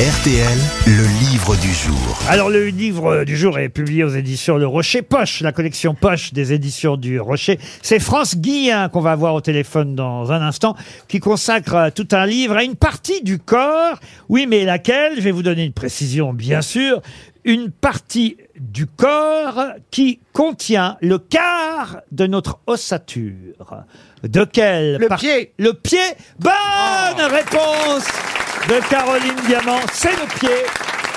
RTL, le livre du jour. Alors le livre du jour est publié aux éditions Le Rocher Poche, la collection Poche des éditions du Rocher. C'est France Guillain qu'on va avoir au téléphone dans un instant, qui consacre tout un livre à une partie du corps. Oui, mais laquelle? Je vais vous donner une précision, bien sûr. Une partie du corps qui contient le quart de notre ossature. De quel Le par- pied. Le pied. Bonne réponse de Caroline Diamant. C'est le pied.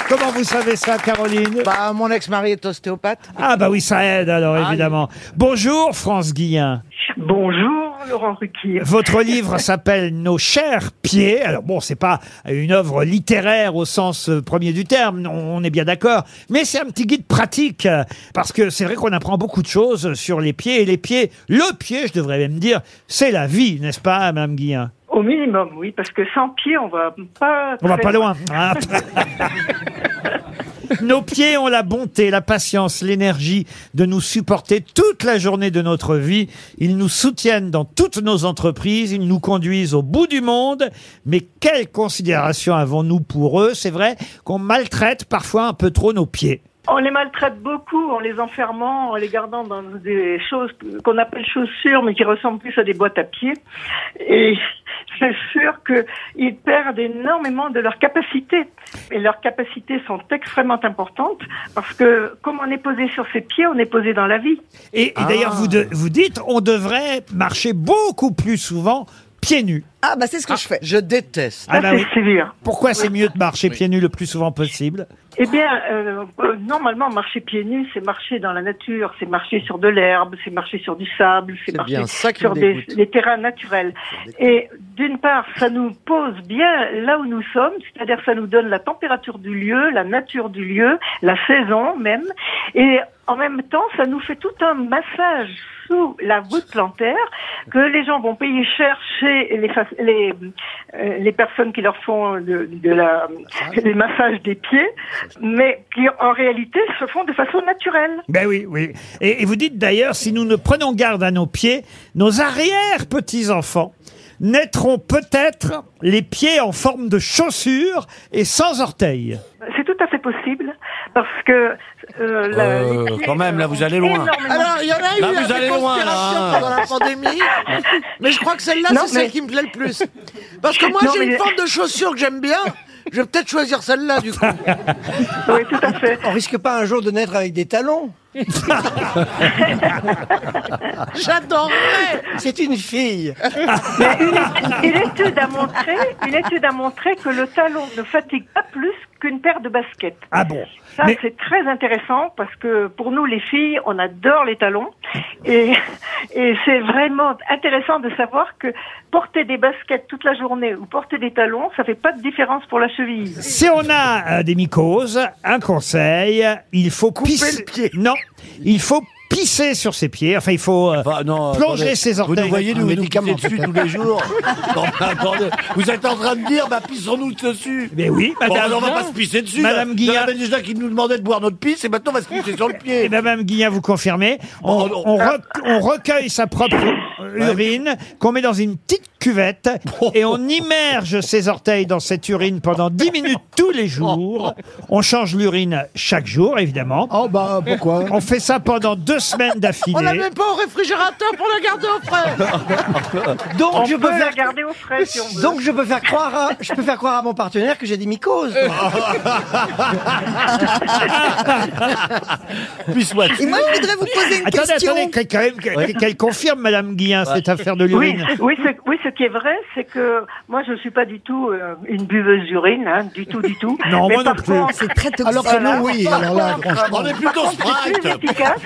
Comment vous savez ça, Caroline Bah, mon ex-mari est ostéopathe. Ah bah oui, ça aide alors, évidemment. Bonjour, France Guillain. Bonjour Laurent Ruquier. Votre livre s'appelle Nos chers pieds. Alors bon, c'est pas une œuvre littéraire au sens euh, premier du terme, on on est bien d'accord, mais c'est un petit guide pratique euh, parce que c'est vrai qu'on apprend beaucoup de choses sur les pieds et les pieds, le pied, je devrais même dire, c'est la vie, n'est-ce pas, Madame Guillain Au minimum, oui, parce que sans pied, on va pas. On va très pas loin. hein. Nos pieds ont la bonté, la patience, l'énergie de nous supporter toute la journée de notre vie. Ils nous soutiennent dans toutes nos entreprises, ils nous conduisent au bout du monde. Mais quelle considération avons-nous pour eux? C'est vrai qu'on maltraite parfois un peu trop nos pieds. On les maltraite beaucoup en les enfermant, en les gardant dans des choses qu'on appelle chaussures, mais qui ressemblent plus à des boîtes à pieds. Et c'est sûr qu'ils perdent énormément de leur capacité. Et leurs capacités sont extrêmement importantes parce que comme on est posé sur ses pieds, on est posé dans la vie. Et, et d'ailleurs, vous, de- vous dites, on devrait marcher beaucoup plus souvent pieds nus. Ah bah c'est ce que je fais. Je déteste. Ah Ça, bah c'est oui. sévère. Pourquoi c'est mieux de marcher pieds nus le plus souvent possible Eh bien, euh, euh, normalement, marcher pieds nus, c'est marcher dans la nature, c'est marcher sur de l'herbe, c'est marcher sur du sable, c'est C'est marcher bien ça qui sur me des, dégoûte. terrains naturels. Et d'une part, ça nous pose bien là où nous sommes, c'est-à-dire ça nous donne la température du lieu, la nature du lieu, la saison même, et en même temps, ça nous fait tout un massage sous la voûte plantaire que les gens vont payer cher chez les, fac- les, euh, les personnes qui leur font de, de la, les massages des pieds, mais qui en réalité se font de façon naturelle. Ben oui, oui. Et, et vous dites d'ailleurs, si nous ne prenons garde à nos pieds, nos arrière-petits-enfants naîtront peut-être les pieds en forme de chaussures et sans orteils. C'est tout à fait possible parce que euh, la- Euh, les quand même, là, euh, vous allez ont loin. énormément- Alors, il y en a eu Là, vous allez loin, là, hein. pendant la pandémie, mais je crois que celle-là, Non, c'est mais- celle qui me plaît le plus. Parce que moi, Non, j'ai mais- une forme de chaussure que j'aime bien. Je vais peut-être choisir celle-là, du coup. Oui, tout à fait. On risque pas un jour de naître avec des talons J'adorerais C'est une fille. Mais une, une étude a montré, une étude a montré que le talon ne fatigue pas plus qu'une paire de baskets. Ah bon Ça, Mais- c'est très intéressant parce que pour nous, les filles, on adore les talons. Et, et c'est vraiment intéressant de savoir que porter des baskets toute la journée ou porter des talons, ça fait pas de différence pour la cheville. Si on a euh, des mycoses, un conseil, il faut pisser. le pied. Non, il faut pisser sur ses pieds. Enfin, il faut euh, Enfin, non, plonger attendez. ses Vous orteils. nous voyez, nous, nous pisser dessus tous les jours. non, mais attendez. Vous êtes en train de dire, bah, pissons-nous dessus. Mais oui, Bon, madame. on va pas se pisser dessus. Madame là. Guillard. Il y en avait déjà qui nous demandaient de boire notre pisse et maintenant on va se pisser sur le Et pied. Madame Guillain, vous confirmez on, Oh, non. on rec- on recueille sa propre urine, qu'on met dans une petite cuvette, et on immerge ses orteils dans cette urine pendant 10 minutes tous les jours. On change l'urine chaque jour, évidemment. Oh bah pourquoi? On fait ça pendant deux semaines d'affilée. On la met pas au réfrigérateur pour la garder au frais Donc On je peut peux la faire garder au frais si on veut. donc je peux faire croire à, je peux faire croire à mon partenaire que j'ai des mycoses. Pisse-moi Et dessus. moi je voudrais vous poser une Attendez, question. attendez, qu'elle- même, qu'elle qu'elle confirme, Madame Guillain, cette affaire de Oui, l'urine. oui, c'est- oui, ce qui est vrai, c'est que moi, je suis pas du tout euh, une buveuse d'urine, hein, du tout, du tout. Non, Mais moi non plus. contre, C'est très toxique. Alors que nous oui, alors là franchement. On est plutôt c'est plus Sprite. efficace.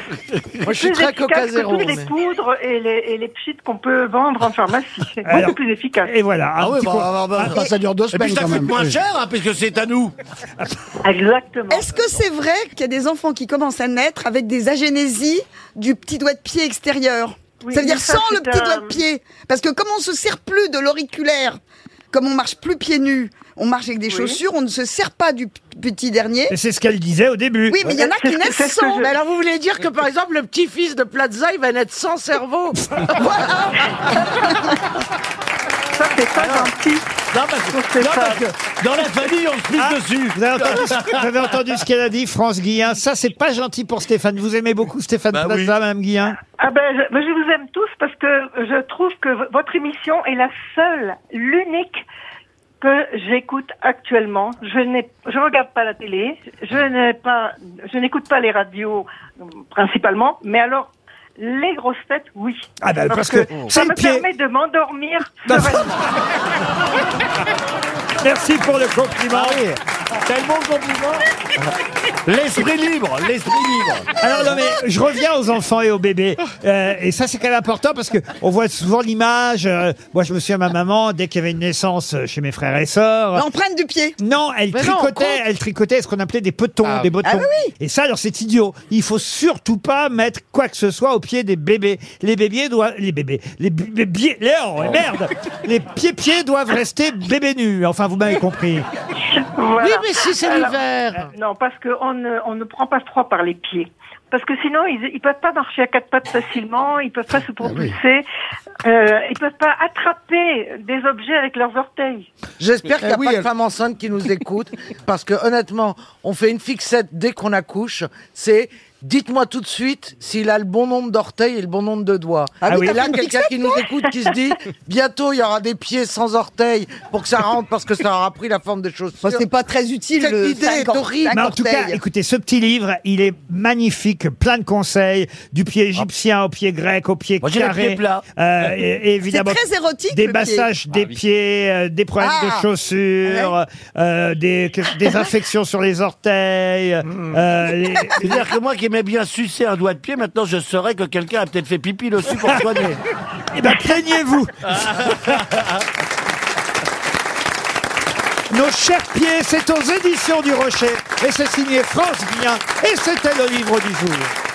Moi, je suis très coca que zéro. toutes les poudres et les, et les pchites qu'on peut vendre en pharmacie. C'est Alors- beaucoup plus efficace. Et voilà. un Ah petit bah, bah, bah, Bah, ça dure deux Et puis semaines ça quand coûte même. moins Oui. cher, hein, puisque c'est à nous. Exactement. Est-ce que c'est vrai qu'il y a des enfants qui commencent à naître avec des agénésies du petit doigt de pied extérieur? Oui, Ça veut dire ça, sans le c'est petit un- doigt de pied. Parce que comme on se sert plus de l'auriculaire, comme on marche plus pieds nus, on marche avec des Oui. chaussures, on ne se sert pas du p- petit dernier. Et c'est ce qu'elle disait au début. Oui, mais il y en a qui naissent sans. je- Mais alors, vous voulez dire que, par exemple, le petit-fils de Plaza, il va naître sans cerveau? Ça, c'est pas gentil. Non, parce que, non, parce que dans la famille, on se pisse Ah, dessus. Vous avez entendu, ce- vous avez entendu ce qu'elle a dit, France Guillain Ça, c'est pas gentil pour Stéphane. Vous aimez beaucoup Stéphane Bah Plaza, oui. Madame Guillain Ah ben, je, je vous aime tous parce que je trouve que votre émission est la seule, l'unique que j'écoute actuellement. Je n'ai, je regarde pas la télé, je n'ai pas, je n'écoute pas les radios euh, principalement, mais alors les grosses têtes, oui. Ah ben, parce que ça me pied. permet de m'endormir. Merci pour le compliment. Tellement compliment. L'esprit libre, l'esprit libre. Alors non mais je reviens aux enfants et aux bébés Euh, et ça c'est quand même important parce que on voit souvent l'image. euh, moi je me souviens ma maman dès qu'il y avait une naissance euh, chez mes frères et sœurs. L'empreinte du pied. Non, elle Mais non, tricotait, compte. elle tricotait ce qu'on appelait des petons, des bottons. Ah oui, Et ça, alors c'est idiot. Il faut surtout pas mettre quoi que ce soit au pied des bébés. Les bébés doivent, les bébés, les bébés, les oh, merde, les pieds-pieds doivent rester bébés nus. Enfin, vous m'avez compris. Voilà. Oui, mais si c'est Alors, l'hiver. euh, non, parce qu'on ne, ne prend pas froid par les pieds. Parce que sinon, ils, ils peuvent pas marcher à quatre pattes facilement, ils peuvent pas se propulser, euh, ils peuvent pas attraper des objets avec leurs orteils. J'espère qu'il n'y a Eh oui, pas de femmes enceintes qui nous écoutent, parce que honnêtement, on fait une fixette dès qu'on accouche, c'est dites-moi tout de suite s'il a le bon nombre d'orteils et le bon nombre de doigts. Ah oui, et là, quelqu'un qui nous écoute qui se dit, bientôt il y aura des pieds sans orteils pour que ça rentre parce que ça aura pris la forme des chaussures. Bon, c'est pas très utile. Cette le idée est or- horrible. en tout cas, écoutez, ce petit livre, il est magnifique, plein de conseils, du pied égyptien au pied grec, au pied Moi, j'ai les carré. pieds plats. Euh, et, et c'est évidemment, très érotique. des le pied. massages des pieds, euh, des problèmes Ah. de chaussures, euh, des, que- des infections sur les orteils. euh, les- C'est-à-dire que moi qui aimais bien sucer un doigt de pied, maintenant je saurais que quelqu'un a peut-être fait pipi dessus pour soigner. Eh ben, plaignez-vous Nos chers pieds, c'est aux éditions du Rocher. Et c'est signé France Guillain. Et c'était le livre du jour.